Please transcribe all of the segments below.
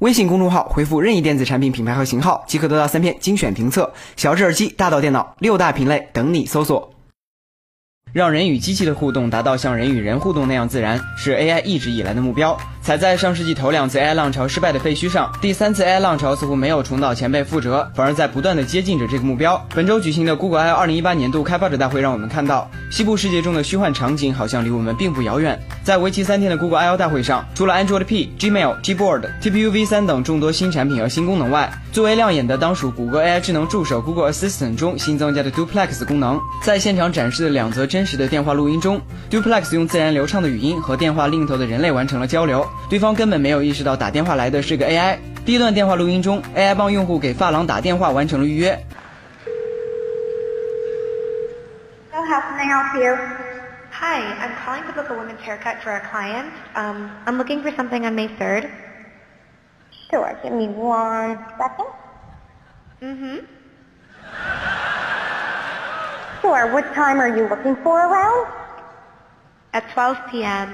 微信公众号回复任意电子产品品牌和型号，即可得到三篇精选评测。小智耳机，大到电脑，六大品类等你搜索。让人与机器的互动达到像人与人互动那样自然，是 AI 一直以来的目标。踩在上世纪头两次 AI 浪潮失败的废墟上，第三次 AI 浪潮似乎没有重蹈前辈覆辙，反而在不断的接近着这个目标。本周举行的 Google I/O 2018年度开发者大会让我们看到，西部世界中的虚幻场景好像离我们并不遥远。在为期三天的 Google I/O 大会上，除了 Android P、Gmail、Gboard、TPU V3 等众多新产品和新功能外，最为亮眼的当属谷歌 AI 智能助手 Google Assistant 中新增加的 Duplex 功能。在现场展示的两则真实的电话录音中，Duplex 用自然流畅的语音和电话另一头的人类完成了交流，对方根本没有。没有意识到打电话来的是个 AI。第一段电话录音中，AI 帮用户给发廊打电话完成了预约。So how can I help you? Hi, I'm calling to book a women's haircut for a client. Um, I'm looking for something on May 3rd. Sure, give me one second. Mm-hmm. Sure, what time are you looking for around? At 12 p.m.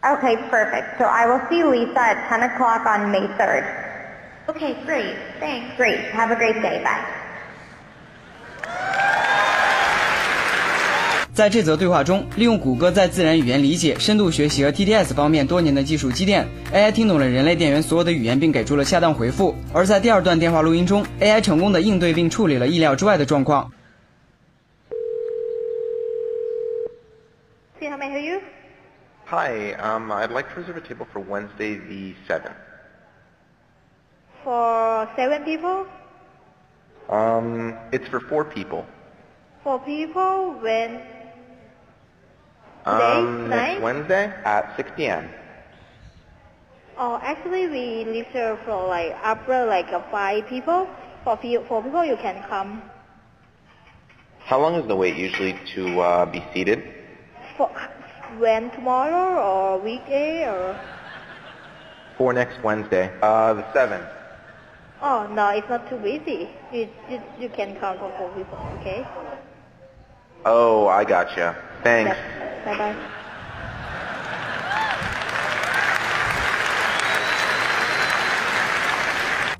Okay, perfect. So I will see Lisa at 10 o'clock on May 3rd. Okay, great. Thanks. Great. Have a great day. Bye. 在这则对话中，利用谷歌在自然语言理解、深度学习和 TTS 方面多年的技术积淀，AI 听懂了人类店员所有的语言，并给出了恰当回复。而在第二段电话录音中，AI 成功的应对并处理了意料之外的状况。See how may I help you? Hi, um, I'd like to reserve a table for Wednesday the 7th. For seven people? Um, it's for four people. Four people when? Um, Today? next Tonight? Wednesday at 6 p.m. Oh, actually we reserve for like upper like uh, five people. For few, four people you can come. How long is the wait usually to uh, be seated? For when tomorrow or weekday or? For next Wednesday, uh, the 7th. Oh no, it's not too busy. You you, you can come for four people. Okay. Oh, I gotcha. Thanks. Bye bye.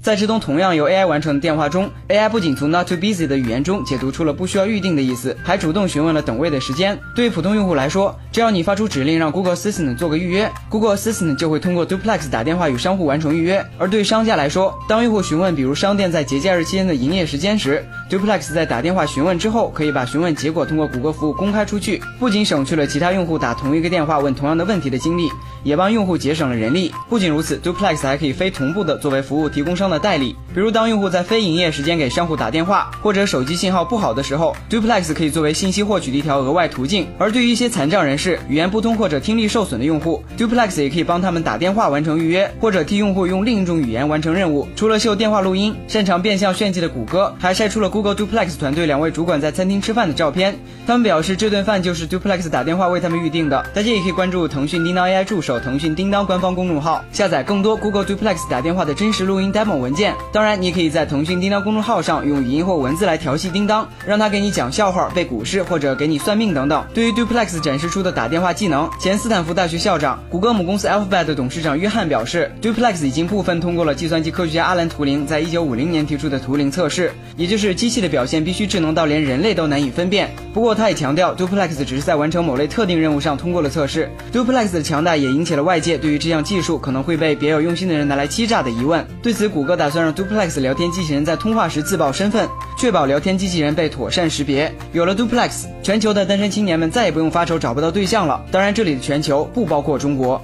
在这通同样由 AI 完成的电话中，AI 不仅从 Not too busy 的语言中解读出了不需要预定的意思，还主动询问了等位的时间。对于普通用户来说，只要你发出指令让 Google Assistant 做个预约，Google Assistant 就会通过 Duplex 打电话与商户完成预约。而对商家来说，当用户询问比如商店在节假日期间的营业时间时，Duplex 在打电话询问之后，可以把询问结果通过谷歌服务公开出去，不仅省去了其他用户打同一个电话问同样的问题的精力，也帮用户节省了人力。不仅如此，Duplex 还可以非同步的作为服务提供商的代理，比如当用户在非营业时间给商户打电话，或者手机信号不好的时候，Duplex 可以作为信息获取的一条额外途径。而对于一些残障人士、语言不通或者听力受损的用户，Duplex 也可以帮他们打电话完成预约，或者替用户用另一种语言完成任务。除了秀电话录音，擅长变相炫技的谷歌还晒出了 Google Duplex 团队两位主管在餐厅吃饭的照片。他们表示这顿饭就是 Duplex 打电话为他们预定的。大家也可以关注腾讯叮当 AI 助手、腾讯叮当官方公众号，下载更多 Google Duplex 打电话的真实录音 demo 文文件。当然，你可以在腾讯叮当公众号上用语音或文字来调戏叮当，让他给你讲笑话、背古诗或者给你算命等等。对于 Duplex 展示出的打电话技能，前斯坦福大学校长、谷歌母公司 Alphabet 的董事长约翰表示，Duplex 已经部分通过了计算机科学家阿兰·图灵在1950年提出的图灵测试，也就是机器的表现必须智能到连人类都难以分辨。不过，他也强调，Duplex 只是在完成某类特定任务上通过了测试。Duplex 的强大也引起了外界对于这项技术可能会被别有用心的人拿来欺诈的疑问。对此，谷歌哥打算让 Duplex 聊天机器人在通话时自曝身份，确保聊天机器人被妥善识别。有了 Duplex，全球的单身青年们再也不用发愁找不到对象了。当然，这里的全球不包括中国。